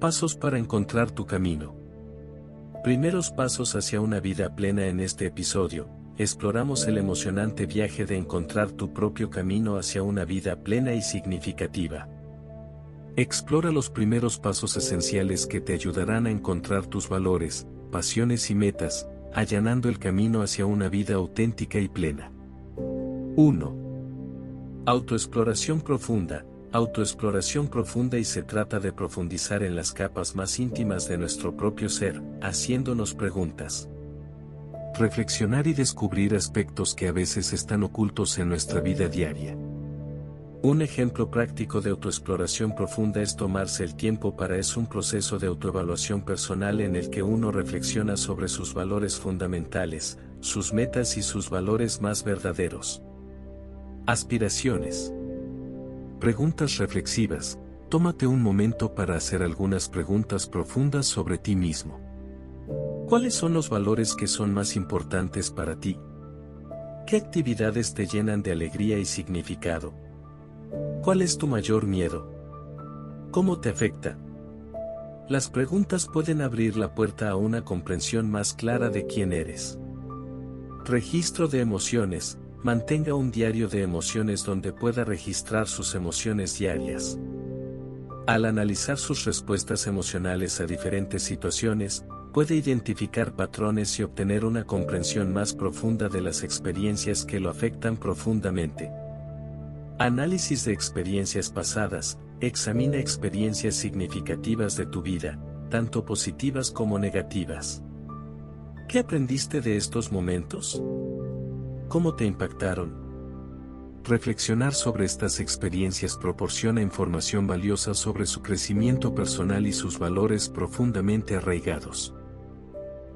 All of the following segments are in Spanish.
Pasos para encontrar tu camino. Primeros pasos hacia una vida plena en este episodio, exploramos el emocionante viaje de encontrar tu propio camino hacia una vida plena y significativa. Explora los primeros pasos esenciales que te ayudarán a encontrar tus valores, pasiones y metas, allanando el camino hacia una vida auténtica y plena. 1. Autoexploración profunda. Autoexploración profunda y se trata de profundizar en las capas más íntimas de nuestro propio ser, haciéndonos preguntas. Reflexionar y descubrir aspectos que a veces están ocultos en nuestra vida diaria. Un ejemplo práctico de autoexploración profunda es tomarse el tiempo para es un proceso de autoevaluación personal en el que uno reflexiona sobre sus valores fundamentales, sus metas y sus valores más verdaderos. Aspiraciones. Preguntas reflexivas. Tómate un momento para hacer algunas preguntas profundas sobre ti mismo. ¿Cuáles son los valores que son más importantes para ti? ¿Qué actividades te llenan de alegría y significado? ¿Cuál es tu mayor miedo? ¿Cómo te afecta? Las preguntas pueden abrir la puerta a una comprensión más clara de quién eres. Registro de emociones. Mantenga un diario de emociones donde pueda registrar sus emociones diarias. Al analizar sus respuestas emocionales a diferentes situaciones, puede identificar patrones y obtener una comprensión más profunda de las experiencias que lo afectan profundamente. Análisis de experiencias pasadas, examina experiencias significativas de tu vida, tanto positivas como negativas. ¿Qué aprendiste de estos momentos? ¿Cómo te impactaron? Reflexionar sobre estas experiencias proporciona información valiosa sobre su crecimiento personal y sus valores profundamente arraigados.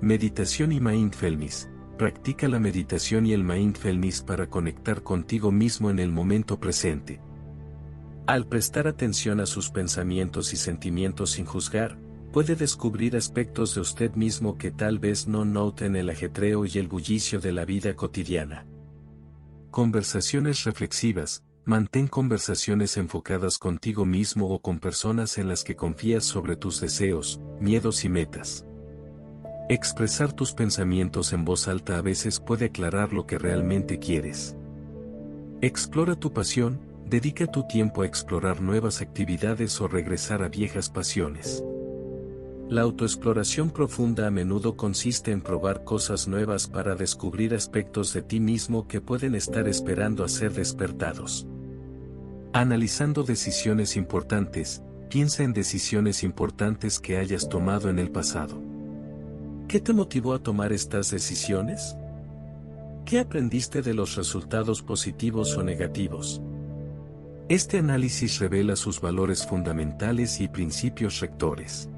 Meditación y Mindfulness Practica la meditación y el mindfulness para conectar contigo mismo en el momento presente. Al prestar atención a sus pensamientos y sentimientos sin juzgar, puede descubrir aspectos de usted mismo que tal vez no noten el ajetreo y el bullicio de la vida cotidiana. Conversaciones reflexivas. Mantén conversaciones enfocadas contigo mismo o con personas en las que confías sobre tus deseos, miedos y metas. Expresar tus pensamientos en voz alta a veces puede aclarar lo que realmente quieres. Explora tu pasión, dedica tu tiempo a explorar nuevas actividades o regresar a viejas pasiones. La autoexploración profunda a menudo consiste en probar cosas nuevas para descubrir aspectos de ti mismo que pueden estar esperando a ser despertados. Analizando decisiones importantes, piensa en decisiones importantes que hayas tomado en el pasado. ¿Qué te motivó a tomar estas decisiones? ¿Qué aprendiste de los resultados positivos o negativos? Este análisis revela sus valores fundamentales y principios rectores.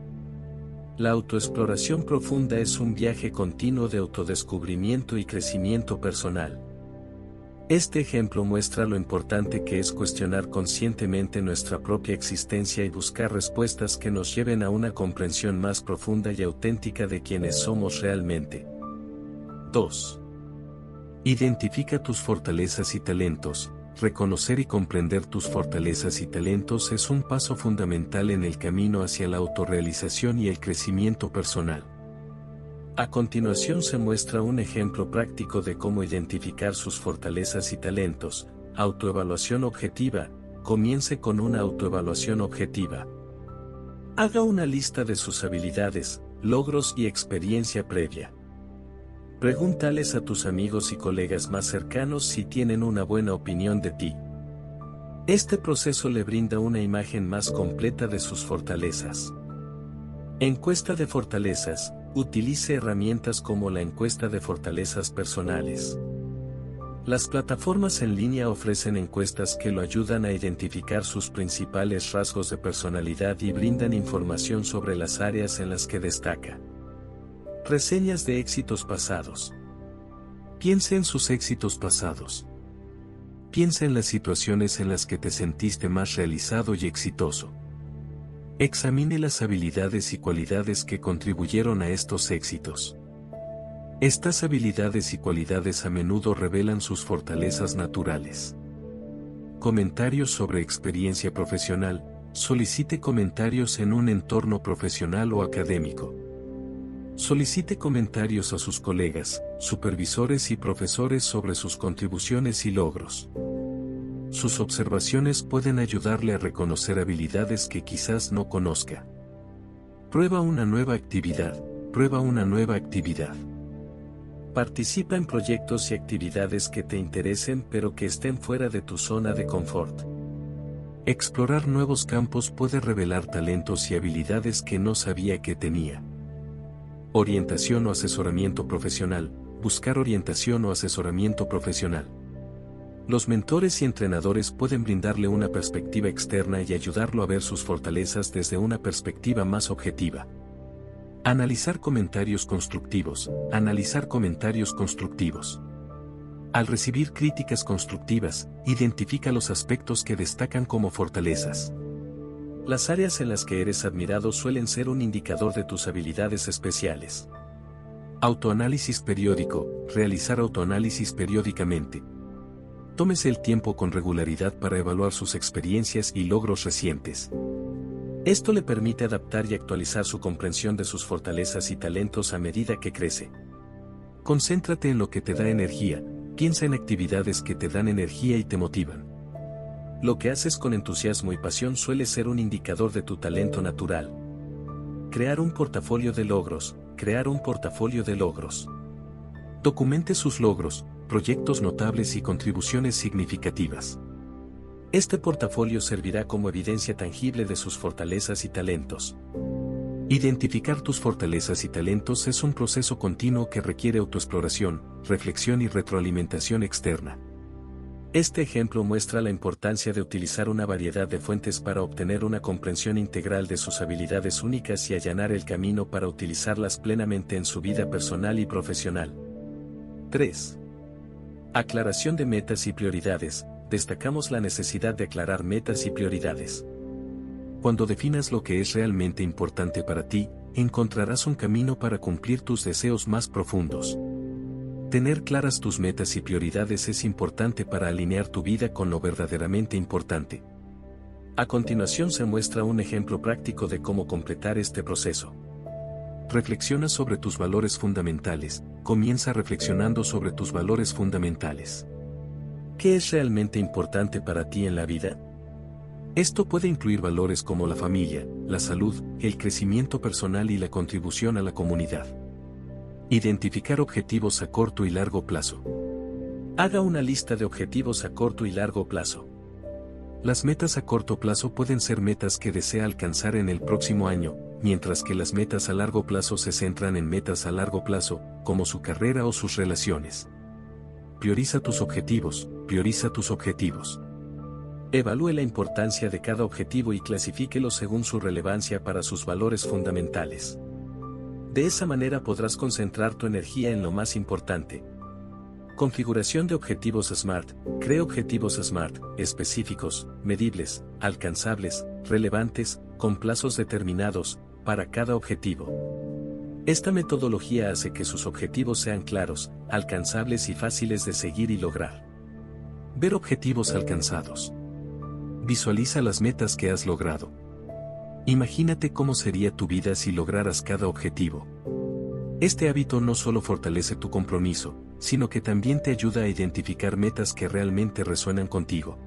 La autoexploración profunda es un viaje continuo de autodescubrimiento y crecimiento personal. Este ejemplo muestra lo importante que es cuestionar conscientemente nuestra propia existencia y buscar respuestas que nos lleven a una comprensión más profunda y auténtica de quienes somos realmente. 2. Identifica tus fortalezas y talentos. Reconocer y comprender tus fortalezas y talentos es un paso fundamental en el camino hacia la autorrealización y el crecimiento personal. A continuación se muestra un ejemplo práctico de cómo identificar sus fortalezas y talentos. Autoevaluación objetiva. Comience con una autoevaluación objetiva. Haga una lista de sus habilidades, logros y experiencia previa. Pregúntales a tus amigos y colegas más cercanos si tienen una buena opinión de ti. Este proceso le brinda una imagen más completa de sus fortalezas. Encuesta de fortalezas, Utilice herramientas como la encuesta de fortalezas personales. Las plataformas en línea ofrecen encuestas que lo ayudan a identificar sus principales rasgos de personalidad y brindan información sobre las áreas en las que destaca. Reseñas de éxitos pasados. Piense en sus éxitos pasados. Piensa en las situaciones en las que te sentiste más realizado y exitoso. Examine las habilidades y cualidades que contribuyeron a estos éxitos. Estas habilidades y cualidades a menudo revelan sus fortalezas naturales. Comentarios sobre experiencia profesional. Solicite comentarios en un entorno profesional o académico. Solicite comentarios a sus colegas, supervisores y profesores sobre sus contribuciones y logros. Sus observaciones pueden ayudarle a reconocer habilidades que quizás no conozca. Prueba una nueva actividad. Prueba una nueva actividad. Participa en proyectos y actividades que te interesen pero que estén fuera de tu zona de confort. Explorar nuevos campos puede revelar talentos y habilidades que no sabía que tenía. Orientación o asesoramiento profesional. Buscar orientación o asesoramiento profesional. Los mentores y entrenadores pueden brindarle una perspectiva externa y ayudarlo a ver sus fortalezas desde una perspectiva más objetiva. Analizar comentarios constructivos. Analizar comentarios constructivos. Al recibir críticas constructivas, identifica los aspectos que destacan como fortalezas. Las áreas en las que eres admirado suelen ser un indicador de tus habilidades especiales. Autoanálisis periódico. Realizar autoanálisis periódicamente tómese el tiempo con regularidad para evaluar sus experiencias y logros recientes. Esto le permite adaptar y actualizar su comprensión de sus fortalezas y talentos a medida que crece. Concéntrate en lo que te da energía, piensa en actividades que te dan energía y te motivan. Lo que haces con entusiasmo y pasión suele ser un indicador de tu talento natural. Crear un portafolio de logros, crear un portafolio de logros. Documente sus logros, proyectos notables y contribuciones significativas. Este portafolio servirá como evidencia tangible de sus fortalezas y talentos. Identificar tus fortalezas y talentos es un proceso continuo que requiere autoexploración, reflexión y retroalimentación externa. Este ejemplo muestra la importancia de utilizar una variedad de fuentes para obtener una comprensión integral de sus habilidades únicas y allanar el camino para utilizarlas plenamente en su vida personal y profesional. 3. Aclaración de metas y prioridades. Destacamos la necesidad de aclarar metas y prioridades. Cuando definas lo que es realmente importante para ti, encontrarás un camino para cumplir tus deseos más profundos. Tener claras tus metas y prioridades es importante para alinear tu vida con lo verdaderamente importante. A continuación se muestra un ejemplo práctico de cómo completar este proceso. Reflexiona sobre tus valores fundamentales, comienza reflexionando sobre tus valores fundamentales. ¿Qué es realmente importante para ti en la vida? Esto puede incluir valores como la familia, la salud, el crecimiento personal y la contribución a la comunidad. Identificar objetivos a corto y largo plazo. Haga una lista de objetivos a corto y largo plazo. Las metas a corto plazo pueden ser metas que desea alcanzar en el próximo año, mientras que las metas a largo plazo se centran en metas a largo plazo, como su carrera o sus relaciones. Prioriza tus objetivos, prioriza tus objetivos. Evalúe la importancia de cada objetivo y clasifíquelo según su relevancia para sus valores fundamentales. De esa manera podrás concentrar tu energía en lo más importante. Configuración de objetivos SMART. Cree objetivos SMART, específicos, medibles, alcanzables, relevantes, con plazos determinados, para cada objetivo. Esta metodología hace que sus objetivos sean claros, alcanzables y fáciles de seguir y lograr. Ver objetivos alcanzados. Visualiza las metas que has logrado. Imagínate cómo sería tu vida si lograras cada objetivo. Este hábito no solo fortalece tu compromiso, sino que también te ayuda a identificar metas que realmente resuenan contigo.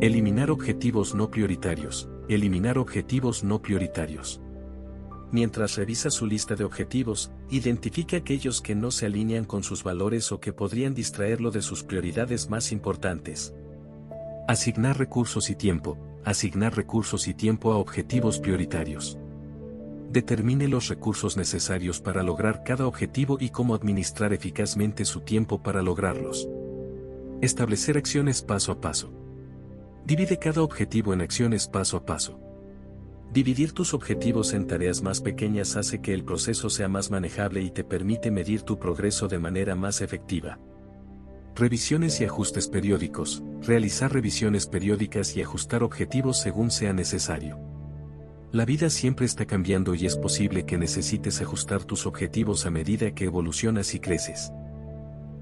Eliminar objetivos no prioritarios. Eliminar objetivos no prioritarios. Mientras revisa su lista de objetivos, identifique aquellos que no se alinean con sus valores o que podrían distraerlo de sus prioridades más importantes. Asignar recursos y tiempo. Asignar recursos y tiempo a objetivos prioritarios. Determine los recursos necesarios para lograr cada objetivo y cómo administrar eficazmente su tiempo para lograrlos. Establecer acciones paso a paso. Divide cada objetivo en acciones paso a paso. Dividir tus objetivos en tareas más pequeñas hace que el proceso sea más manejable y te permite medir tu progreso de manera más efectiva. Revisiones y ajustes periódicos. Realizar revisiones periódicas y ajustar objetivos según sea necesario. La vida siempre está cambiando y es posible que necesites ajustar tus objetivos a medida que evolucionas y creces.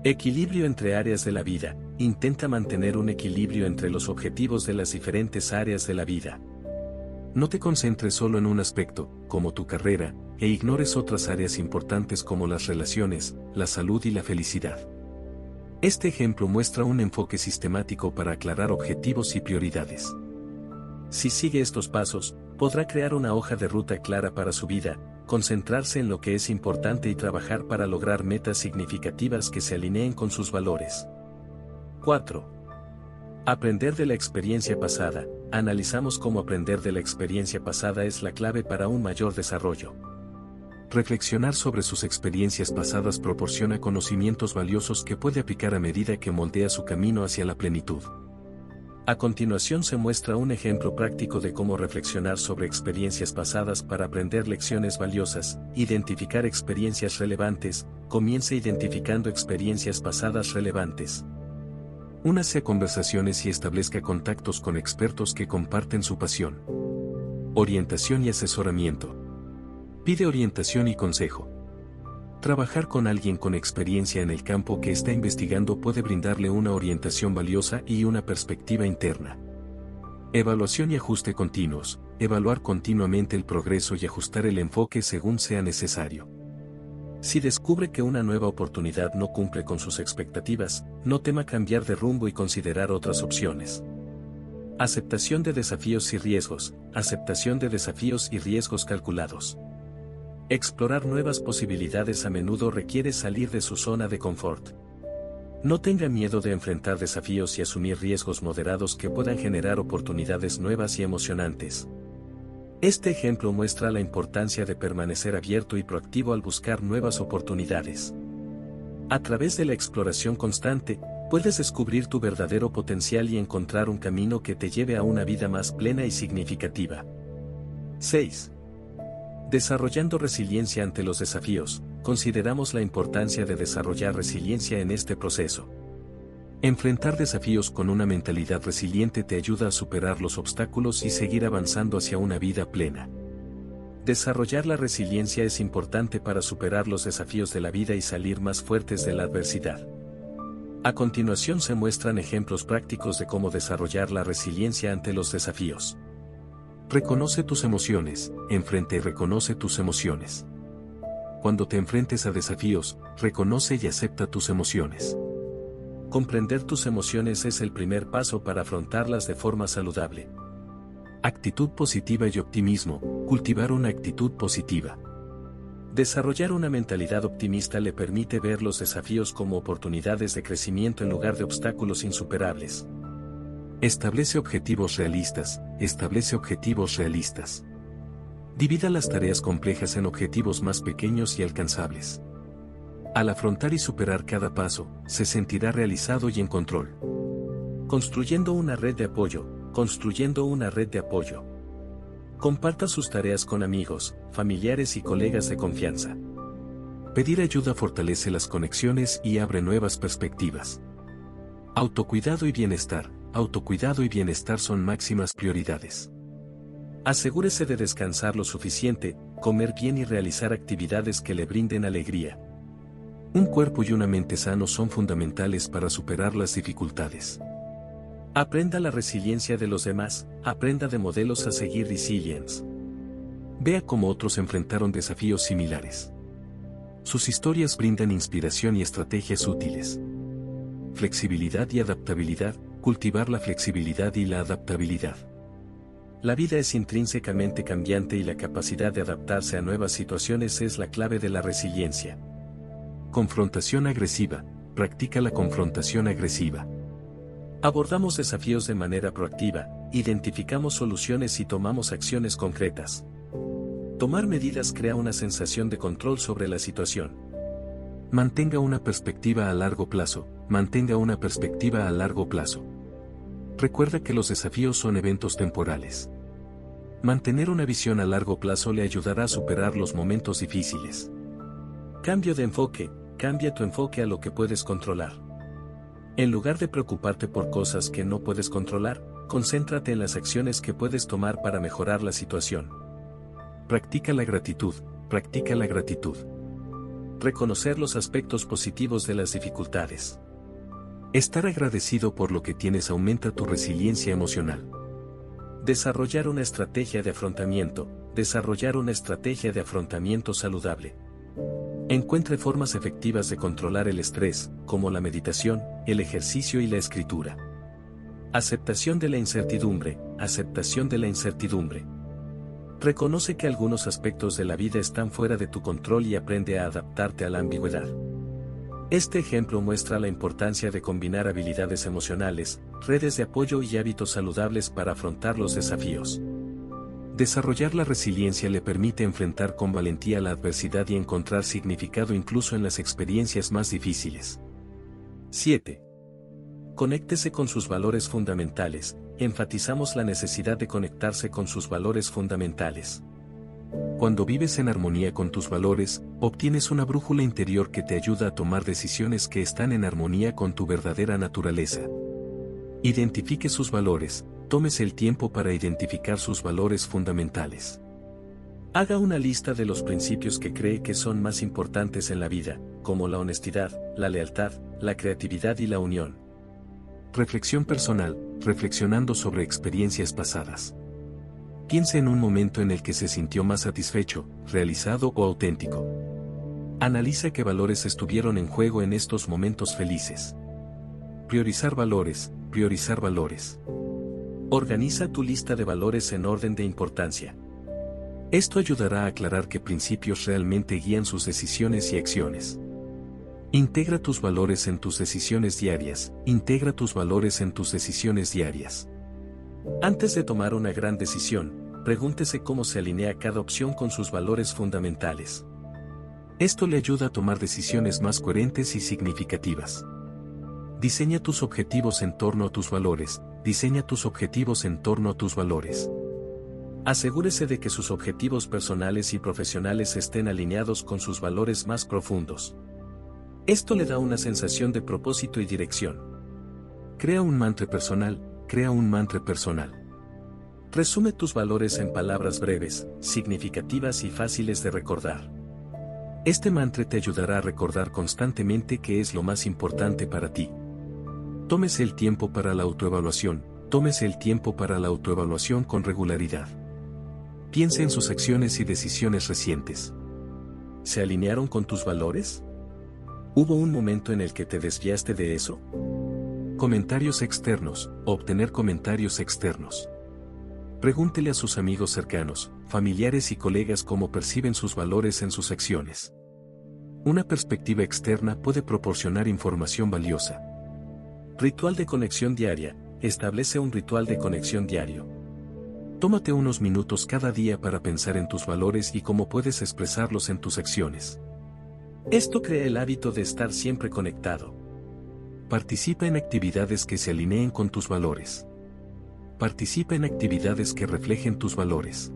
Equilibrio entre áreas de la vida. Intenta mantener un equilibrio entre los objetivos de las diferentes áreas de la vida. No te concentres solo en un aspecto, como tu carrera, e ignores otras áreas importantes como las relaciones, la salud y la felicidad. Este ejemplo muestra un enfoque sistemático para aclarar objetivos y prioridades. Si sigue estos pasos, podrá crear una hoja de ruta clara para su vida, concentrarse en lo que es importante y trabajar para lograr metas significativas que se alineen con sus valores. 4. Aprender de la experiencia pasada. Analizamos cómo aprender de la experiencia pasada es la clave para un mayor desarrollo. Reflexionar sobre sus experiencias pasadas proporciona conocimientos valiosos que puede aplicar a medida que moldea su camino hacia la plenitud. A continuación se muestra un ejemplo práctico de cómo reflexionar sobre experiencias pasadas para aprender lecciones valiosas, identificar experiencias relevantes, comience identificando experiencias pasadas relevantes. Únase a conversaciones y establezca contactos con expertos que comparten su pasión. Orientación y asesoramiento. Pide orientación y consejo. Trabajar con alguien con experiencia en el campo que está investigando puede brindarle una orientación valiosa y una perspectiva interna. Evaluación y ajuste continuos. Evaluar continuamente el progreso y ajustar el enfoque según sea necesario. Si descubre que una nueva oportunidad no cumple con sus expectativas, no tema cambiar de rumbo y considerar otras opciones. Aceptación de desafíos y riesgos. Aceptación de desafíos y riesgos calculados. Explorar nuevas posibilidades a menudo requiere salir de su zona de confort. No tenga miedo de enfrentar desafíos y asumir riesgos moderados que puedan generar oportunidades nuevas y emocionantes. Este ejemplo muestra la importancia de permanecer abierto y proactivo al buscar nuevas oportunidades. A través de la exploración constante, puedes descubrir tu verdadero potencial y encontrar un camino que te lleve a una vida más plena y significativa. 6. Desarrollando resiliencia ante los desafíos, consideramos la importancia de desarrollar resiliencia en este proceso. Enfrentar desafíos con una mentalidad resiliente te ayuda a superar los obstáculos y seguir avanzando hacia una vida plena. Desarrollar la resiliencia es importante para superar los desafíos de la vida y salir más fuertes de la adversidad. A continuación se muestran ejemplos prácticos de cómo desarrollar la resiliencia ante los desafíos. Reconoce tus emociones, enfrente y reconoce tus emociones. Cuando te enfrentes a desafíos, reconoce y acepta tus emociones. Comprender tus emociones es el primer paso para afrontarlas de forma saludable. Actitud positiva y optimismo, cultivar una actitud positiva. Desarrollar una mentalidad optimista le permite ver los desafíos como oportunidades de crecimiento en lugar de obstáculos insuperables. Establece objetivos realistas, establece objetivos realistas. Divida las tareas complejas en objetivos más pequeños y alcanzables. Al afrontar y superar cada paso, se sentirá realizado y en control. Construyendo una red de apoyo, construyendo una red de apoyo. Comparta sus tareas con amigos, familiares y colegas de confianza. Pedir ayuda fortalece las conexiones y abre nuevas perspectivas. Autocuidado y bienestar autocuidado y bienestar son máximas prioridades. Asegúrese de descansar lo suficiente, comer bien y realizar actividades que le brinden alegría. Un cuerpo y una mente sanos son fundamentales para superar las dificultades. Aprenda la resiliencia de los demás, aprenda de modelos a seguir resilience. Vea cómo otros enfrentaron desafíos similares. Sus historias brindan inspiración y estrategias útiles. Flexibilidad y adaptabilidad, cultivar la flexibilidad y la adaptabilidad. La vida es intrínsecamente cambiante y la capacidad de adaptarse a nuevas situaciones es la clave de la resiliencia. Confrontación agresiva. Practica la confrontación agresiva. Abordamos desafíos de manera proactiva, identificamos soluciones y tomamos acciones concretas. Tomar medidas crea una sensación de control sobre la situación. Mantenga una perspectiva a largo plazo, mantenga una perspectiva a largo plazo. Recuerda que los desafíos son eventos temporales. Mantener una visión a largo plazo le ayudará a superar los momentos difíciles. Cambio de enfoque, cambia tu enfoque a lo que puedes controlar. En lugar de preocuparte por cosas que no puedes controlar, concéntrate en las acciones que puedes tomar para mejorar la situación. Practica la gratitud, practica la gratitud. Reconocer los aspectos positivos de las dificultades. Estar agradecido por lo que tienes aumenta tu resiliencia emocional. Desarrollar una estrategia de afrontamiento, desarrollar una estrategia de afrontamiento saludable. Encuentre formas efectivas de controlar el estrés, como la meditación, el ejercicio y la escritura. Aceptación de la incertidumbre, aceptación de la incertidumbre. Reconoce que algunos aspectos de la vida están fuera de tu control y aprende a adaptarte a la ambigüedad. Este ejemplo muestra la importancia de combinar habilidades emocionales, redes de apoyo y hábitos saludables para afrontar los desafíos. Desarrollar la resiliencia le permite enfrentar con valentía la adversidad y encontrar significado incluso en las experiencias más difíciles. 7. Conéctese con sus valores fundamentales, enfatizamos la necesidad de conectarse con sus valores fundamentales. Cuando vives en armonía con tus valores, obtienes una brújula interior que te ayuda a tomar decisiones que están en armonía con tu verdadera naturaleza. Identifique sus valores, tómese el tiempo para identificar sus valores fundamentales. Haga una lista de los principios que cree que son más importantes en la vida, como la honestidad, la lealtad, la creatividad y la unión. Reflexión personal, reflexionando sobre experiencias pasadas. Piense en un momento en el que se sintió más satisfecho, realizado o auténtico. Analiza qué valores estuvieron en juego en estos momentos felices. Priorizar valores, priorizar valores. Organiza tu lista de valores en orden de importancia. Esto ayudará a aclarar qué principios realmente guían sus decisiones y acciones. Integra tus valores en tus decisiones diarias, integra tus valores en tus decisiones diarias. Antes de tomar una gran decisión, pregúntese cómo se alinea cada opción con sus valores fundamentales. Esto le ayuda a tomar decisiones más coherentes y significativas. Diseña tus objetivos en torno a tus valores, diseña tus objetivos en torno a tus valores. Asegúrese de que sus objetivos personales y profesionales estén alineados con sus valores más profundos. Esto le da una sensación de propósito y dirección. Crea un mantra personal, crea un mantra personal. Resume tus valores en palabras breves, significativas y fáciles de recordar. Este mantra te ayudará a recordar constantemente qué es lo más importante para ti. Tómese el tiempo para la autoevaluación, tómese el tiempo para la autoevaluación con regularidad. Piense en sus acciones y decisiones recientes. ¿Se alinearon con tus valores? ¿Hubo un momento en el que te desviaste de eso? Comentarios externos, obtener comentarios externos. Pregúntele a sus amigos cercanos, familiares y colegas cómo perciben sus valores en sus acciones. Una perspectiva externa puede proporcionar información valiosa. Ritual de conexión diaria. Establece un ritual de conexión diario. Tómate unos minutos cada día para pensar en tus valores y cómo puedes expresarlos en tus acciones. Esto crea el hábito de estar siempre conectado. Participa en actividades que se alineen con tus valores. Participa en actividades que reflejen tus valores.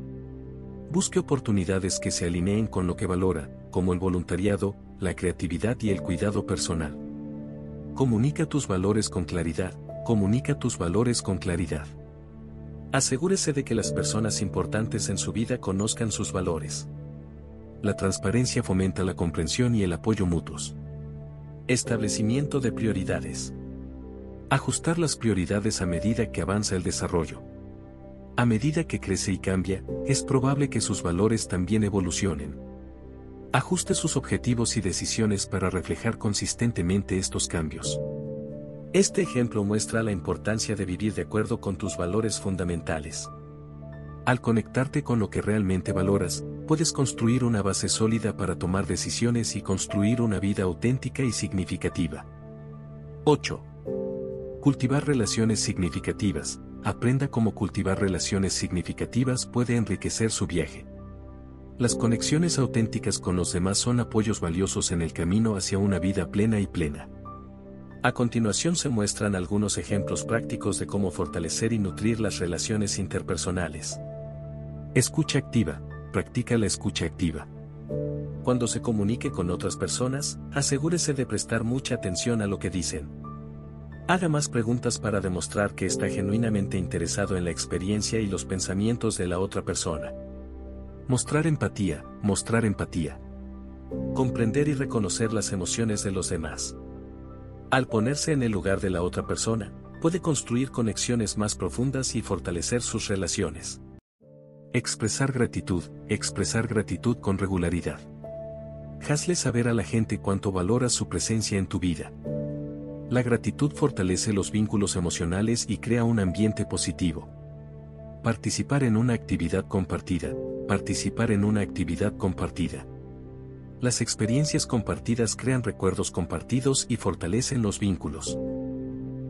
Busque oportunidades que se alineen con lo que valora, como el voluntariado, la creatividad y el cuidado personal. Comunica tus valores con claridad, comunica tus valores con claridad. Asegúrese de que las personas importantes en su vida conozcan sus valores la transparencia fomenta la comprensión y el apoyo mutuos. Establecimiento de prioridades. Ajustar las prioridades a medida que avanza el desarrollo. A medida que crece y cambia, es probable que sus valores también evolucionen. Ajuste sus objetivos y decisiones para reflejar consistentemente estos cambios. Este ejemplo muestra la importancia de vivir de acuerdo con tus valores fundamentales. Al conectarte con lo que realmente valoras, puedes construir una base sólida para tomar decisiones y construir una vida auténtica y significativa. 8. Cultivar relaciones significativas. Aprenda cómo cultivar relaciones significativas puede enriquecer su viaje. Las conexiones auténticas con los demás son apoyos valiosos en el camino hacia una vida plena y plena. A continuación se muestran algunos ejemplos prácticos de cómo fortalecer y nutrir las relaciones interpersonales. Escucha activa. Practica la escucha activa. Cuando se comunique con otras personas, asegúrese de prestar mucha atención a lo que dicen. Haga más preguntas para demostrar que está genuinamente interesado en la experiencia y los pensamientos de la otra persona. Mostrar empatía, mostrar empatía. Comprender y reconocer las emociones de los demás. Al ponerse en el lugar de la otra persona, puede construir conexiones más profundas y fortalecer sus relaciones. Expresar gratitud, expresar gratitud con regularidad. Hazle saber a la gente cuánto valora su presencia en tu vida. La gratitud fortalece los vínculos emocionales y crea un ambiente positivo. Participar en una actividad compartida. Participar en una actividad compartida. Las experiencias compartidas crean recuerdos compartidos y fortalecen los vínculos.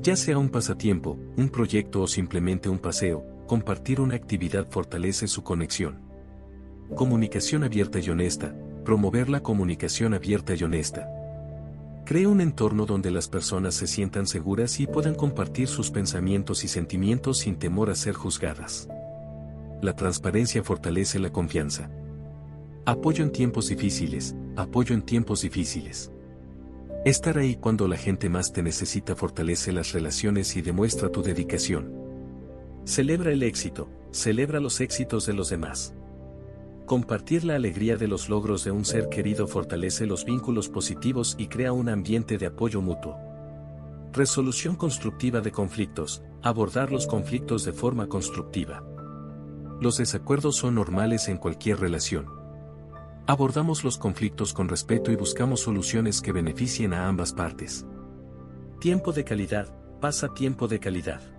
Ya sea un pasatiempo, un proyecto o simplemente un paseo, compartir una actividad fortalece su conexión. Comunicación abierta y honesta. Promover la comunicación abierta y honesta. Cree un entorno donde las personas se sientan seguras y puedan compartir sus pensamientos y sentimientos sin temor a ser juzgadas. La transparencia fortalece la confianza. Apoyo en tiempos difíciles, apoyo en tiempos difíciles. Estar ahí cuando la gente más te necesita fortalece las relaciones y demuestra tu dedicación. Celebra el éxito, celebra los éxitos de los demás. Compartir la alegría de los logros de un ser querido fortalece los vínculos positivos y crea un ambiente de apoyo mutuo. Resolución constructiva de conflictos. Abordar los conflictos de forma constructiva. Los desacuerdos son normales en cualquier relación. Abordamos los conflictos con respeto y buscamos soluciones que beneficien a ambas partes. Tiempo de calidad. Pasa tiempo de calidad.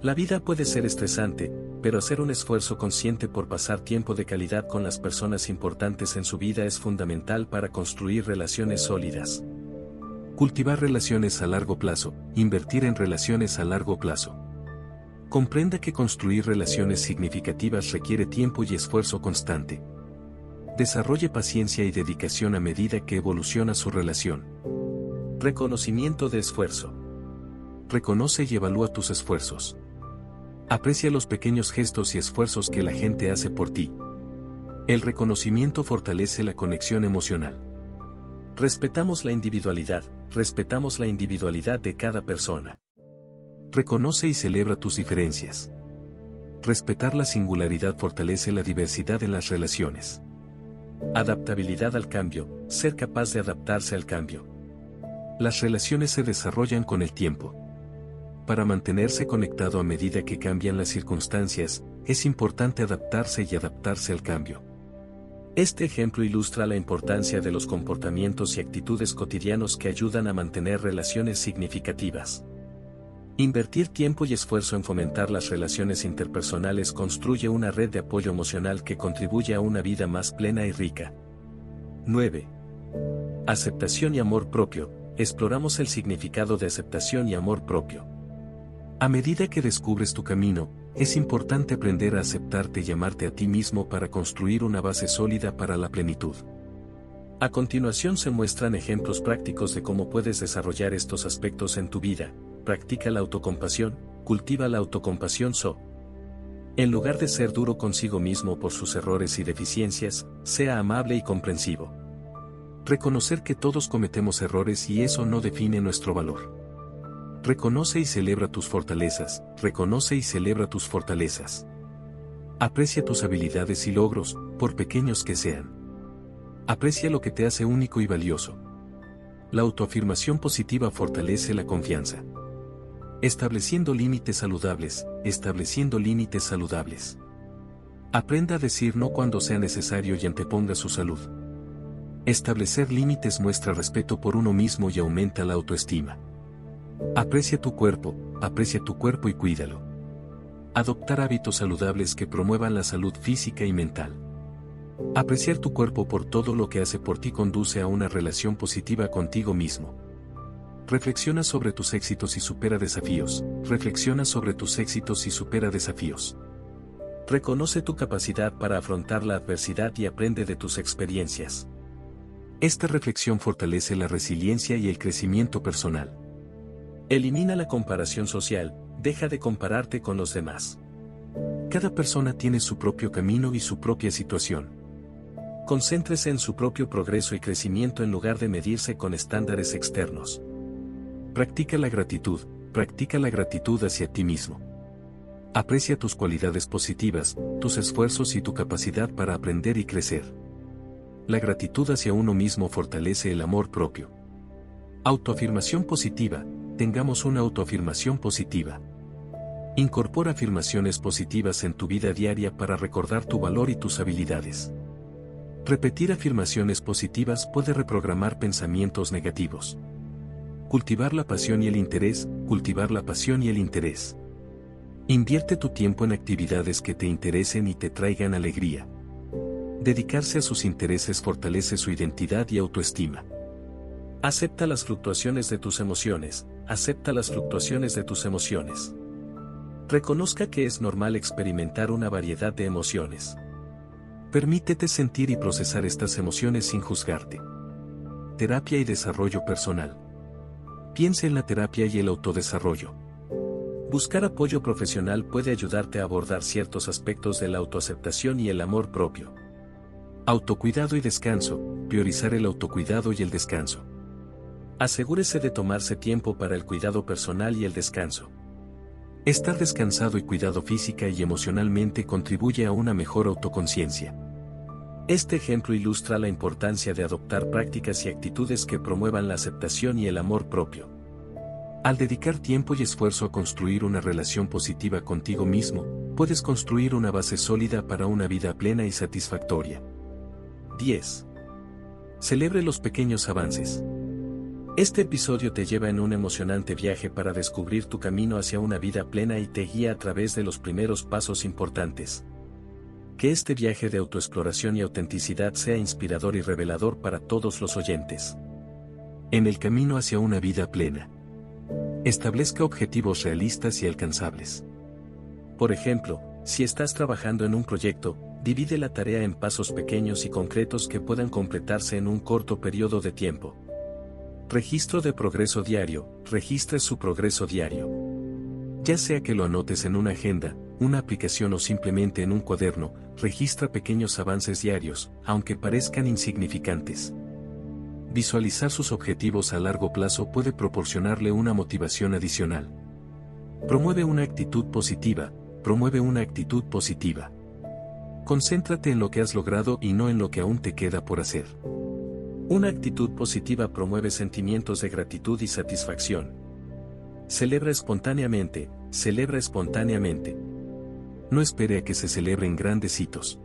La vida puede ser estresante, pero hacer un esfuerzo consciente por pasar tiempo de calidad con las personas importantes en su vida es fundamental para construir relaciones sólidas. Cultivar relaciones a largo plazo, invertir en relaciones a largo plazo. Comprenda que construir relaciones significativas requiere tiempo y esfuerzo constante. Desarrolle paciencia y dedicación a medida que evoluciona su relación. Reconocimiento de esfuerzo. Reconoce y evalúa tus esfuerzos. Aprecia los pequeños gestos y esfuerzos que la gente hace por ti. El reconocimiento fortalece la conexión emocional. Respetamos la individualidad, respetamos la individualidad de cada persona. Reconoce y celebra tus diferencias. Respetar la singularidad fortalece la diversidad en las relaciones. Adaptabilidad al cambio, ser capaz de adaptarse al cambio. Las relaciones se desarrollan con el tiempo. Para mantenerse conectado a medida que cambian las circunstancias, es importante adaptarse y adaptarse al cambio. Este ejemplo ilustra la importancia de los comportamientos y actitudes cotidianos que ayudan a mantener relaciones significativas. Invertir tiempo y esfuerzo en fomentar las relaciones interpersonales construye una red de apoyo emocional que contribuye a una vida más plena y rica. 9. Aceptación y amor propio. Exploramos el significado de aceptación y amor propio. A medida que descubres tu camino, es importante aprender a aceptarte y amarte a ti mismo para construir una base sólida para la plenitud. A continuación se muestran ejemplos prácticos de cómo puedes desarrollar estos aspectos en tu vida. Practica la autocompasión, cultiva la autocompasión so. En lugar de ser duro consigo mismo por sus errores y deficiencias, sea amable y comprensivo. Reconocer que todos cometemos errores y eso no define nuestro valor. Reconoce y celebra tus fortalezas, reconoce y celebra tus fortalezas. Aprecia tus habilidades y logros, por pequeños que sean. Aprecia lo que te hace único y valioso. La autoafirmación positiva fortalece la confianza. Estableciendo límites saludables, estableciendo límites saludables. Aprenda a decir no cuando sea necesario y anteponga su salud. Establecer límites muestra respeto por uno mismo y aumenta la autoestima. Aprecia tu cuerpo, aprecia tu cuerpo y cuídalo. Adoptar hábitos saludables que promuevan la salud física y mental. Apreciar tu cuerpo por todo lo que hace por ti conduce a una relación positiva contigo mismo. Reflexiona sobre tus éxitos y supera desafíos. Reflexiona sobre tus éxitos y supera desafíos. Reconoce tu capacidad para afrontar la adversidad y aprende de tus experiencias. Esta reflexión fortalece la resiliencia y el crecimiento personal. Elimina la comparación social, deja de compararte con los demás. Cada persona tiene su propio camino y su propia situación. Concéntrese en su propio progreso y crecimiento en lugar de medirse con estándares externos. Practica la gratitud, practica la gratitud hacia ti mismo. Aprecia tus cualidades positivas, tus esfuerzos y tu capacidad para aprender y crecer. La gratitud hacia uno mismo fortalece el amor propio. Autoafirmación positiva, tengamos una autoafirmación positiva. Incorpora afirmaciones positivas en tu vida diaria para recordar tu valor y tus habilidades. Repetir afirmaciones positivas puede reprogramar pensamientos negativos. Cultivar la pasión y el interés, cultivar la pasión y el interés. Invierte tu tiempo en actividades que te interesen y te traigan alegría. Dedicarse a sus intereses fortalece su identidad y autoestima. Acepta las fluctuaciones de tus emociones, acepta las fluctuaciones de tus emociones. Reconozca que es normal experimentar una variedad de emociones. Permítete sentir y procesar estas emociones sin juzgarte. Terapia y desarrollo personal. Piensa en la terapia y el autodesarrollo. Buscar apoyo profesional puede ayudarte a abordar ciertos aspectos de la autoaceptación y el amor propio. Autocuidado y descanso, priorizar el autocuidado y el descanso. Asegúrese de tomarse tiempo para el cuidado personal y el descanso. Estar descansado y cuidado física y emocionalmente contribuye a una mejor autoconciencia. Este ejemplo ilustra la importancia de adoptar prácticas y actitudes que promuevan la aceptación y el amor propio. Al dedicar tiempo y esfuerzo a construir una relación positiva contigo mismo, puedes construir una base sólida para una vida plena y satisfactoria. 10. Celebre los pequeños avances. Este episodio te lleva en un emocionante viaje para descubrir tu camino hacia una vida plena y te guía a través de los primeros pasos importantes. Que este viaje de autoexploración y autenticidad sea inspirador y revelador para todos los oyentes. En el camino hacia una vida plena. Establezca objetivos realistas y alcanzables. Por ejemplo, si estás trabajando en un proyecto, Divide la tarea en pasos pequeños y concretos que puedan completarse en un corto periodo de tiempo. Registro de progreso diario. Registre su progreso diario. Ya sea que lo anotes en una agenda, una aplicación o simplemente en un cuaderno, registra pequeños avances diarios, aunque parezcan insignificantes. Visualizar sus objetivos a largo plazo puede proporcionarle una motivación adicional. Promueve una actitud positiva, promueve una actitud positiva. Concéntrate en lo que has logrado y no en lo que aún te queda por hacer. Una actitud positiva promueve sentimientos de gratitud y satisfacción. Celebra espontáneamente, celebra espontáneamente. No espere a que se celebren grandes hitos.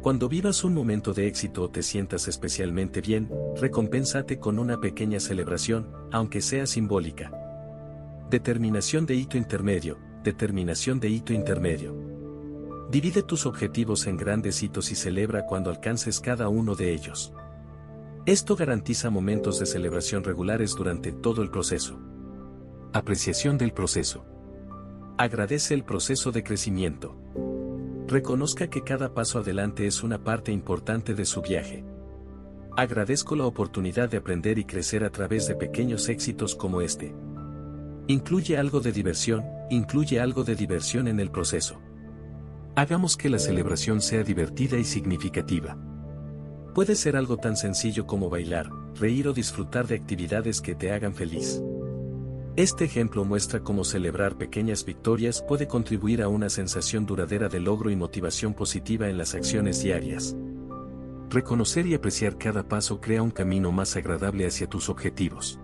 Cuando vivas un momento de éxito o te sientas especialmente bien, recompénsate con una pequeña celebración, aunque sea simbólica. Determinación de hito intermedio, determinación de hito intermedio. Divide tus objetivos en grandes hitos y celebra cuando alcances cada uno de ellos. Esto garantiza momentos de celebración regulares durante todo el proceso. Apreciación del proceso. Agradece el proceso de crecimiento. Reconozca que cada paso adelante es una parte importante de su viaje. Agradezco la oportunidad de aprender y crecer a través de pequeños éxitos como este. Incluye algo de diversión, incluye algo de diversión en el proceso. Hagamos que la celebración sea divertida y significativa. Puede ser algo tan sencillo como bailar, reír o disfrutar de actividades que te hagan feliz. Este ejemplo muestra cómo celebrar pequeñas victorias puede contribuir a una sensación duradera de logro y motivación positiva en las acciones diarias. Reconocer y apreciar cada paso crea un camino más agradable hacia tus objetivos.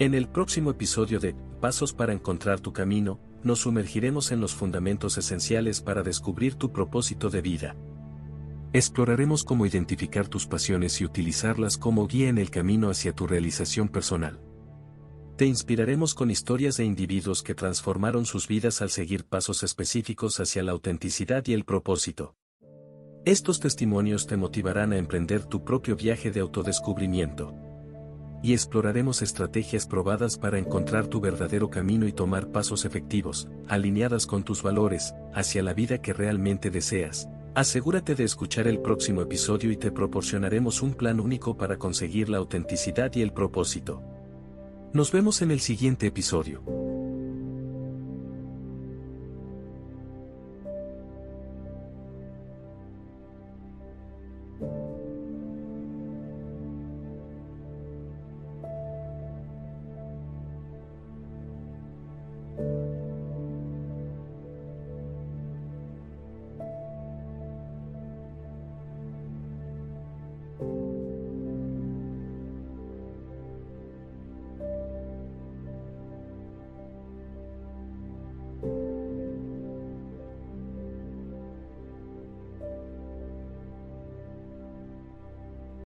En el próximo episodio de Pasos para encontrar tu camino, nos sumergiremos en los fundamentos esenciales para descubrir tu propósito de vida. Exploraremos cómo identificar tus pasiones y utilizarlas como guía en el camino hacia tu realización personal. Te inspiraremos con historias de individuos que transformaron sus vidas al seguir pasos específicos hacia la autenticidad y el propósito. Estos testimonios te motivarán a emprender tu propio viaje de autodescubrimiento y exploraremos estrategias probadas para encontrar tu verdadero camino y tomar pasos efectivos, alineadas con tus valores, hacia la vida que realmente deseas. Asegúrate de escuchar el próximo episodio y te proporcionaremos un plan único para conseguir la autenticidad y el propósito. Nos vemos en el siguiente episodio.